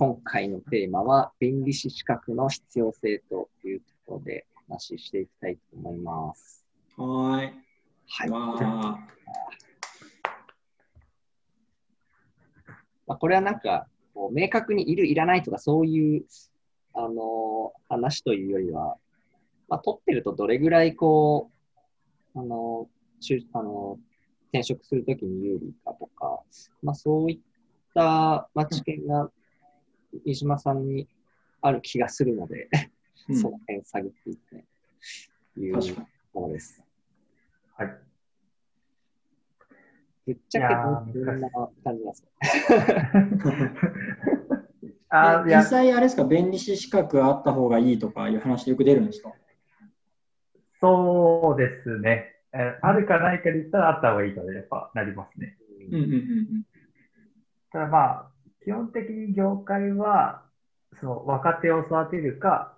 今回のテーマは、弁理士資格の必要性というところで話していきたいと思います。はーい。はい。わまあ、これはなんか、こう明確にいる、いらないとか、そういう、あのー話というよりは、まあ、取ってるとどれぐらい、こう、あのーしゅあのー転職するときに有利かとか、まあ、そういった、まあ、知見が、飯島さんにある気がするので、ーその辺探っていきたいというものです。はい。ぶっちゃけいやーどんな感じなんですか？あいやえ実際あれですか、弁理士資格あった方がいいとかいう話よく出るんですか？そうですね。えあるかないかで言ったらあった方がいいかでやっぱなりますね。うんうんうんただまあ、基本的に業界は、その若手を育てるか、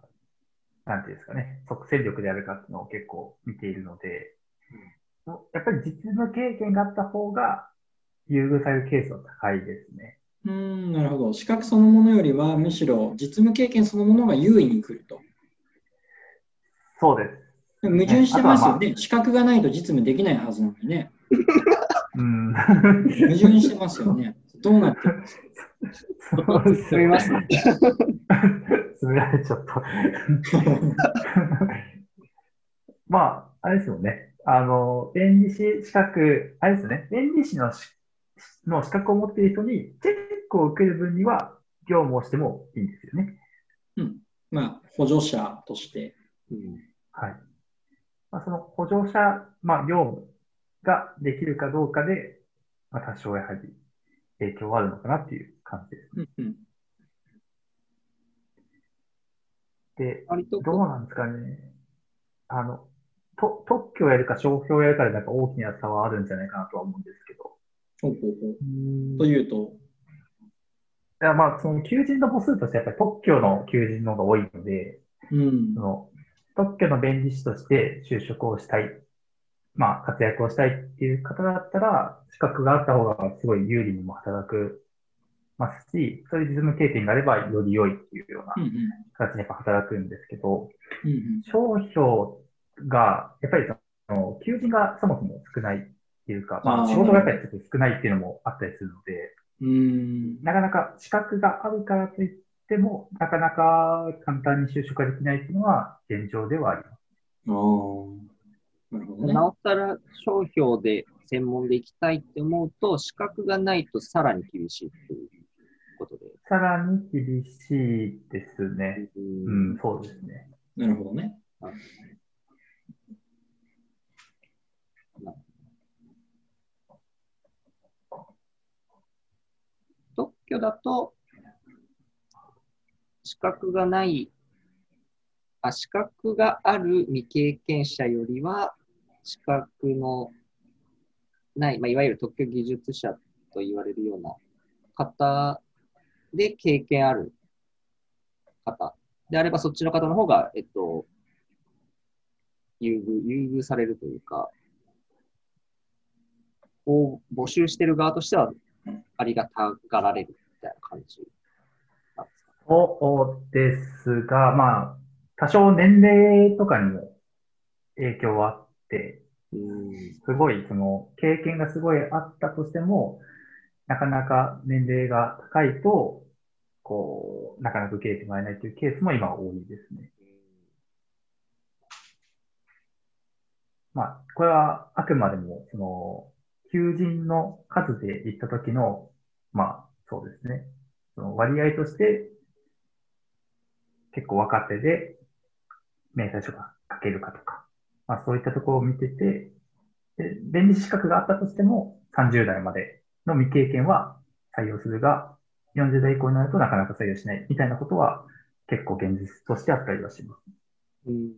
なんていうんですかね、即戦力でやるかっていうのを結構見ているので、やっぱり実務経験があった方が優遇されるケースは高いですね。うん。なるほど。資格そのものよりは、むしろ実務経験そのものが優位に来ると。そうです。矛盾してますよねね。資格がないと実務できないはずなのにね。うん。矛盾してますよね。どうなってるんです？すすみません。詰められちゃった。まあ、あれですよね。あの、弁理士資格、あれですね。弁理士のしの資格を持っている人にチェックを受ける分には業務をしてもいいんですよね。まあ、補助者として。うんはい。まあ、その補助者、まあ、業務ができるかどうかで、まあ、多少やはり影響はあるのかなっていう感じです。うんうんで、どうなんですかね。あの、と特許をやるか商標をやるかでなんか大きな差はあるんじゃないかなとは思うんですけど。ほうほうほうというと、いやまあ、その求人の母数としてやっぱり特許の求人の方が多いので、うんそ。の特許の弁理士として就職をしたい、まあ、活躍をしたいっていう方だったら、資格があった方がすごい有利にも働くますし、そういう実務経験があればより良いっていうような形にやっぱ働くんですけど、うんうん商標が、やっぱりその、求人がそもそも少ないっていうか、まあ仕事がやっぱりちょっと少ないっていうのもあったりするので、うーん。なかなか資格があるからといっても、なかなか簡単に就職ができないっていうのは現状ではあります。なるほどね。なおさら商標で専門で行きたいって思うと、資格がないとさらに厳しいということで。さらに厳しいですね。ううんん、そうですね。なるほどね。特許だと、資格がない、あ、資格がある未経験者よりは、資格のない、まあ、いわゆる特許技術者と言われるような方で経験ある方であれば、そっちの方の方が、えっと、優遇、優遇されるというか、を募集してる側としてはありがたがられるみたいな感じなんですか？そうですが、まあ、多少年齢とかにも影響はあっ、すごい、その、経験がすごいあったとしても、なかなか年齢が高いと、こう、なかなか受け入れてもらえないというケースも今多いですね。まあ、これはあくまでも、その、求人の数で言った時の、まあ、そうですね。その割合として、結構若手で、明細書が書けるかとか、まあそういったところを見てて、で、弁理士資格があったとしても、30代までの未経験は採用するが、40代以降になるとなかなか採用しないみたいなことは結構現実としてあったりはします。うん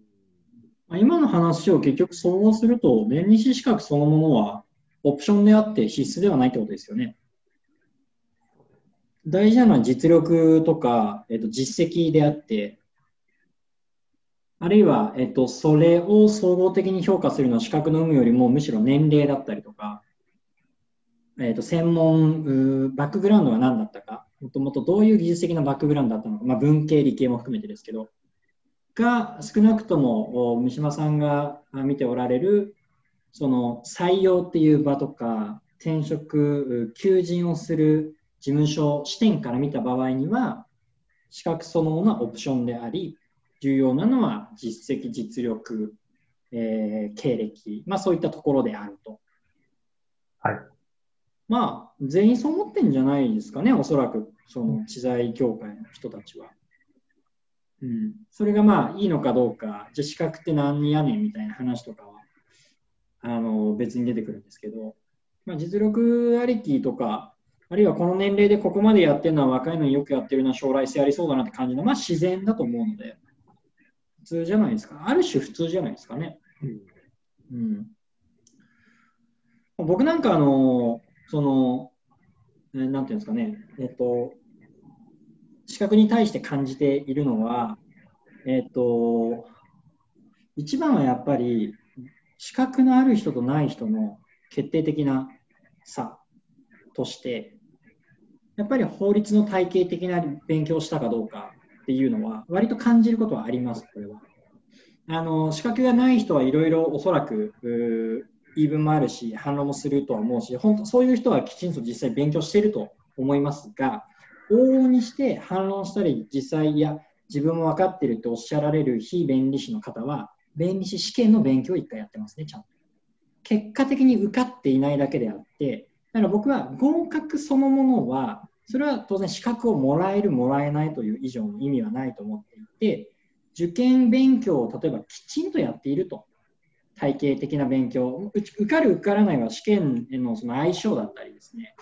まあ今の話を結局総合すると、弁理士資格そのものはオプションであって必須ではないってことですよね。大事なのは実力とか、えっと、実績であって、あるいは、えっと、それを総合的に評価するのは資格の有無よりもむしろ年齢だったりとか、えっと、専門、バックグラウンドが何だったか、もともとどういう技術的なバックグラウンドだったのか、まあ、文系、理系も含めてですけど、が少なくとも三島さんが見ておられるその採用っていう場とか転職、求人をする事務所視点から見た場合には資格そのものはオプションであり重要なのは実績、実力、えー、経歴、まあ、そういったところであると。はい。まあ、全員そう思ってんじゃないですかね、おそらく、その知財協会の人たちは。うん。それがまあ、いいのかどうか、じゃあ資格って何やねんみたいな話とかは、あの、別に出てくるんですけど、まあ、実力ありきとか、あるいはこの年齢でここまでやってるのは若いのによくやってるのは将来性ありそうだなって感じの、まあ自然だと思うので、普通じゃないですか。ある種普通じゃないですかね。うん。僕なんかあの、その、え、なんていうんですかね、えっ、と、資格に対して感じているのは、えっ、と、一番はやっぱり、資格のある人とない人の決定的な差として、やっぱり法律の体系的な勉強をしたかどうかっていうのは、割と感じることはあります、これは。あの資格がない人はいろいろおそらく言い分もあるし、反論もするとは思うし、本当そういう人はきちんと実際勉強していると思いますが、往々にして反論したり、実際、や、自分も分かっているとおっしゃられる非弁理士の方は、弁理士試験の勉強を1回やってますね、ちゃんと。結果的に受かっていないだけであって、だから僕は合格そのものは、それは当然資格をもらえる、もらえないという以上の意味はないと思っていて、受験勉強を例えばきちんとやっていると、体系的な勉強、受かる、受からないは試験へのその相性だったりですね、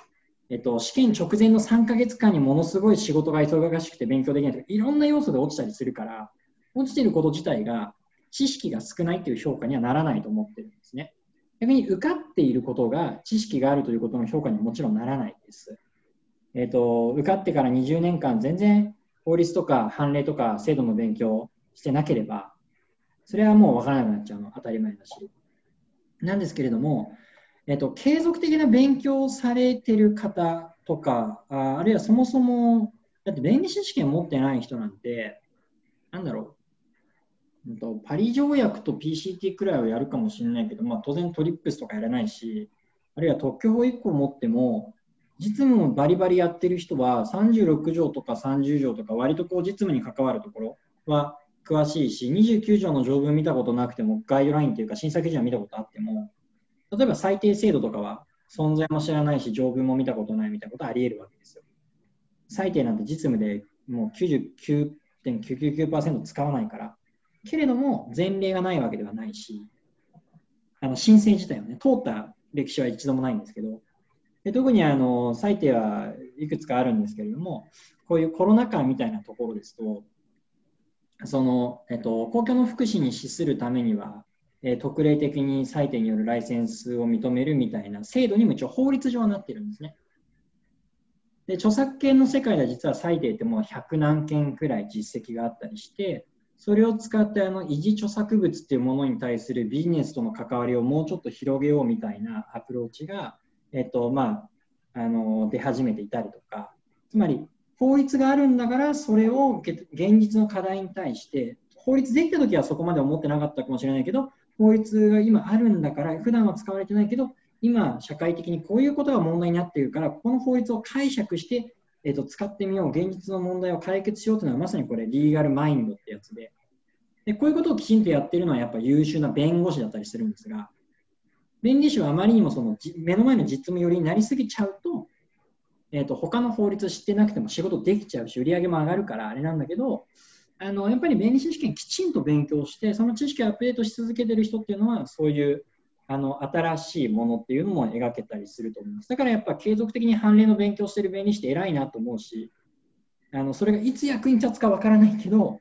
えっと、試験直前の3ヶ月間にものすごい仕事が忙しくて勉強できないとか、いろんな要素で落ちたりするから、落ちてること自体が知識が少ないという評価にはならないと思ってるんですね。逆に受かっていることが知識があるということの評価にはもちろんならないです。えっと、受かってから20年間全然法律とか判例とか制度の勉強してなければ、それはもう分からなくなっちゃうの当たり前だし。なんですけれども、えっと、継続的な勉強をされてる方とか、ああるいはそもそも、だって弁理士試験持ってない人なんて、なんだろう、とパリ条約と PCT くらいはやるかもしれないけど、まあ、当然トリップスとかやらないし、あるいは特許法1個持っても、実務をバリバリやってる人は36条とか30条とか割とこう実務に関わるところは詳しいし、29条の条文見たことなくても、ガイドラインというか審査基準は見たことあっても、例えば最低制度とかは存在も知らないし、条文も見たことないみたいなことはあり得るわけですよ。最低なんて実務でもう99.999%使わないから、けれども前例がないわけではないし、あの申請自体はね、通った歴史は一度もないんですけど、で特にあの最低はいくつかあるんですけれども、こういうコロナ禍みたいなところですと、その、えっと、公共の福祉に資するためには、え、特例的に採点によるライセンスを認めるみたいな制度にも一応法律上はなってるんですね。で著作権の世界では実は採点ってもう100何件くらい実績があったりして、それを使ってあの維持著作物っていうものに対するビジネスとの関わりをもうちょっと広げようみたいなアプローチが、えっとまあ、あの出始めていたりとか、つまり法律があるんだからそれを現実の課題に対して法律できた時はそこまで思ってなかったかもしれないけど法律が今あるんだから普段は使われてないけど今社会的にこういうことが問題になっているからこの法律を解釈して、えー、と使ってみよう現実の問題を解決しようというのはまさにこれリーガルマインドってやつで。でこういうことをきちんとやっているのはやっぱ優秀な弁護士だったりするんですが弁理士はあまりにもその目の前の実務寄りになりすぎちゃうとえーと、他の法律知ってなくても仕事できちゃうし売り上げも上がるからあれなんだけどあのやっぱり弁理士試験きちんと勉強してその知識をアップデートし続けてる人っていうのはそういうあの新しいものっていうのも描けたりすると思います。だからやっぱ継続的に判例の勉強してる弁理士って偉いなと思うしあのそれがいつ役に立つかわからないけど、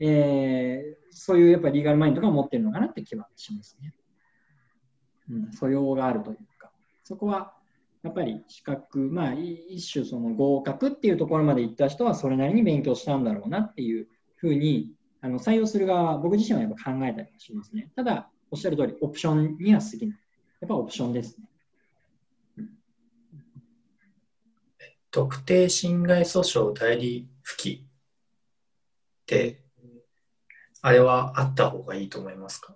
えー、そういうやっぱリーガルマインドが持ってるのかなって気はしますね、うん、素養があるというかそこはやっぱり資格、まあ、一種その合格っていうところまで行った人はそれなりに勉強したんだろうなっていうふうにあの採用する側僕自身はやっぱ考えたりもしますね。ただ、おっしゃる通り、オプションには過ぎない。やっぱオプションですね。特定侵害訴訟代理付きって、あれはあった方がいいと思いますか？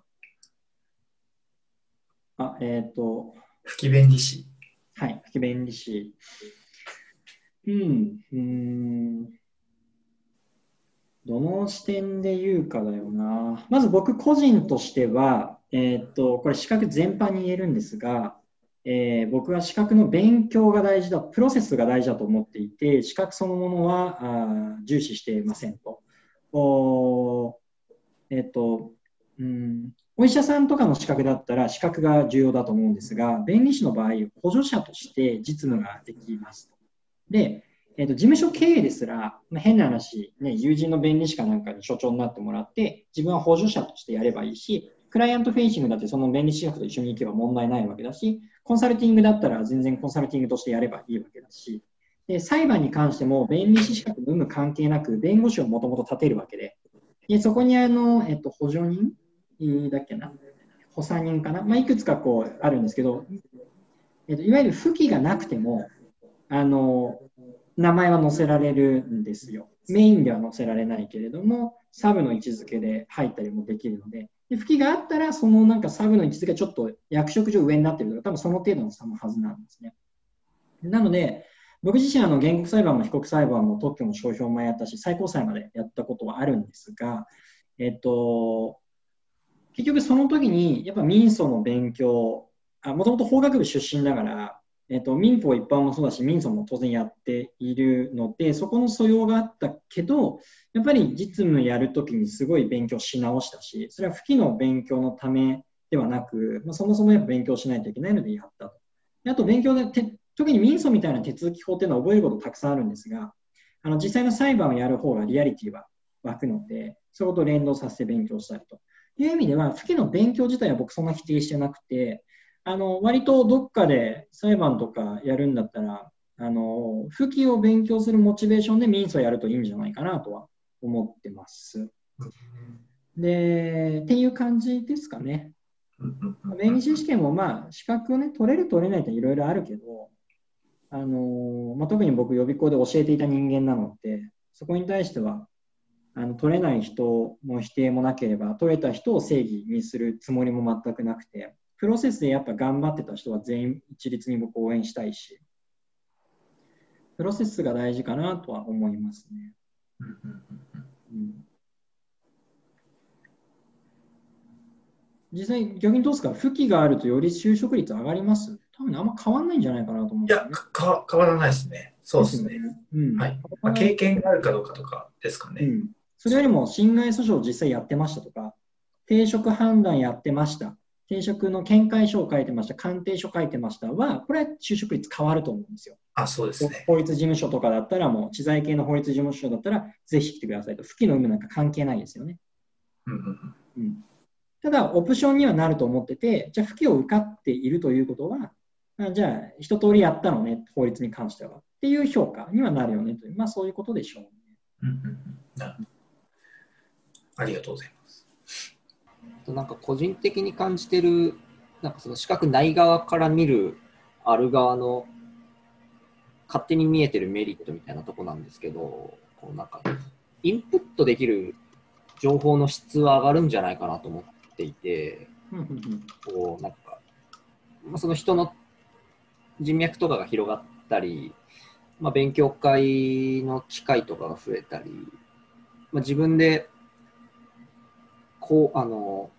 あ、えっ、と、不記弁理士。はい、不便利士。うん、うーん。どの視点で言うかだよな。まず僕個人としては、えっ、と、これ資格全般に言えるんですが、えー僕は資格の勉強が大事だ、プロセスが大事だと思っていて、資格そのものはあー重視していませんと。おーえっ、と、うん、お医者さんとかの資格だったら資格が重要だと思うんですが、弁理士の場合、補助者として実務ができます。で、えーと事務所経営ですら、まあ、変な話、ね、友人の弁理士かなんかに所長になってもらって、自分は補助者としてやればいいし、クライアントフェイシングだってその弁理士資格と一緒に行けば問題ないわけだし、コンサルティングだったら全然コンサルティングとしてやればいいわけだし、で裁判に関しても弁理士資格の有無関係なく弁護士をもともと立てるわけで、でそこにあの、えっと、補助人だっけな、補佐人かな、まあ、いくつかこうあるんですけど、えっと、いわゆる不記がなくても、あの、名前は載せられるんですよ。メインでは載せられないけれども、サブの位置づけで入ったりもできるので、で不記があったら、そのなんかサブの位置づけがちょっと役職上上になってるとか、多分その程度の差のはずなんですね。なので、僕自身あの原告裁判も被告裁判も特許も商標もやったし、最高裁までやったことはあるんですが、えっと、結局その時にやっぱ民訴の勉強、もともと法学部出身だから、えっと、民法一般もそうだし、民訴も当然やっているので、そこの素養があったけど、やっぱり実務やるときにすごい勉強し直したし、それは不記の勉強のためではなく、まあ、そもそもやっぱ勉強しないといけないのでやったと。であと勉強で、特に民訴みたいな手続き法っていうのは覚えることたくさんあるんですが、あの実際の裁判をやる方がリアリティは湧くので、そういうことを連動させて勉強したりという意味では、不記の勉強自体は僕そんな否定してなくて、あの割とどっかで裁判とかやるんだったら、あの不記を勉強するモチベーションで民訴やるといいんじゃないかなとは思ってます。で、っていう感じですかね。弁理士試験もまあ資格をね、取れる取れないっていろいろあるけど、あのまあ、特に僕予備校で教えていた人間なので、そこに対してはあの取れない人の否定もなければ、取れた人を正義にするつもりも全くなくて、プロセスでやっぱ頑張ってた人は全員一律に僕応援したいし、プロセスが大事かなとは思いますね。うん実際、逆にどうですか、不記があるとより就職率上がります？多分あんま変わんないんじゃないかなと思うんいや、か変わらないですね。そうですね。。うんはいまあ、経験があるかどうかとかですかね。うん、それよりも侵害訴訟を実際やってましたとか、定職判断やってました、定職の見解書を書いてました、鑑定書書いてましたは、これは就職率変わると思うんですよ。あ、そうですね。法律事務所とかだったら、もう知財系の法律事務所だったら、ぜひ来てくださいと、不記の有無なんか関係ないですよね。うんうんただ、オプションにはなると思ってて、じゃあ、不記を受かっているということは、あじゃあ、一通りやったのね、法律に関しては。っていう評価にはなるよねという、まあそういうことでしょうね。うんうんうんなるほどありがとうございます。なんか個人的に感じてる、なんかその資格ない側から見るある側の勝手に見えてるメリットみたいなとこなんですけど、こうなんかインプットできる情報の質は上がるんじゃないかなと思っていて、こうなんか、まあ、その人の人脈とかが広がったり、まあ、勉強会の機会とかが増えたり、まあ、自分でこうあの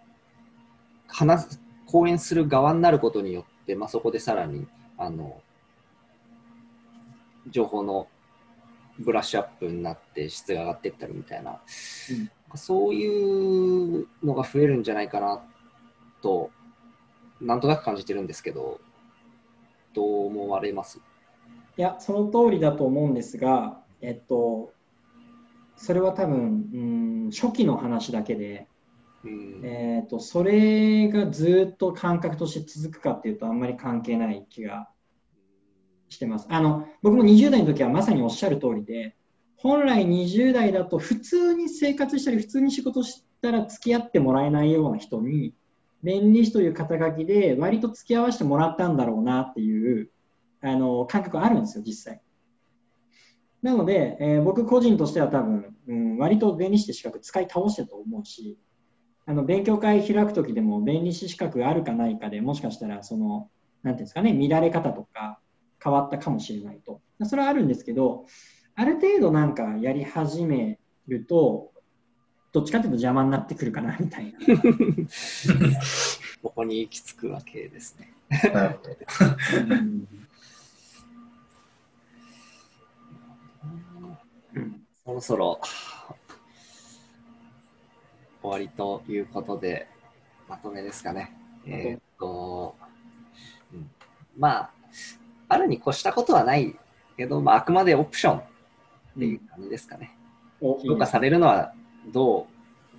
話す講演する側になることによって、まあ、そこでさらにあの情報のブラッシュアップになって質が上がっていったりみたいな、うん。そういうのが増えるんじゃないかなとなんとなく感じてるんですけどどう思われます？いや、その通りだと思うんですが、えっと、それは多分、うん、初期の話だけで、えっと、それがずっと感覚として続くかっていうと、あんまり関係ない気がしてます。あの、僕も20代の時はまさにおっしゃる通りで、本来20代だと普通に生活したり、普通に仕事したら付き合ってもらえないような人に、弁理士という肩書きで割と付き合わせてもらったんだろうなっていうあの感覚あるんですよ、実際。なので、えー僕個人としては多分、うん、割と弁理士って資格使い倒してると思うし、あの勉強会開くときでも弁理士資格あるかないかでもしかしたらその、なんていうんですかね、乱れ方とか変わったかもしれないと。それはあるんですけど、ある程度なんかやり始めると、どっちかというと邪魔になってくるかなみたいな。ここに行き着くわけですね。なるほど。うんそろそろ終わりということで、まとめですかね。えーっと、うんまあ、あるに越したことはないけど、まあ、あくまでオプションっていう感じですかね。お評価されるのはどう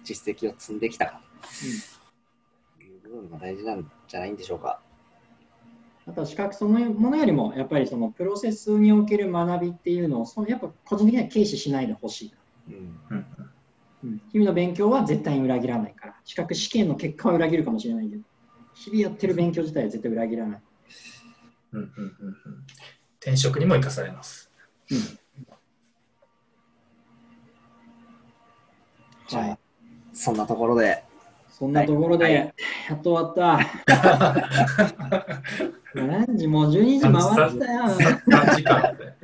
実績を積んできたかという部分が大事なんじゃないんでしょうか。あとは資格そのものよりも、やっぱりそのプロセスにおける学びっていうのを、そのやっぱ個人的には軽視しないでほしい。うんうんうん。日々の勉強は絶対に裏切らないから、資格試験の結果は裏切るかもしれないけど、日々やってる勉強自体は絶対裏切らない。うんうんうんうん。転職にも生かされます。じゃあ、はい。そんなところで、そんなところで、はい。やっと終わった。何時？もう12時回ったよ。3時間で。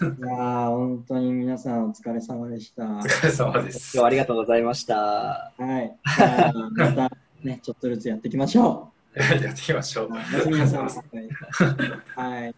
いやー本当に皆さんお疲れ様でした。はお疲れ様です。今日はありがとうございました。い。じゃあまたね、ちょっとずつやっていきましょ やっていきましょう。はい。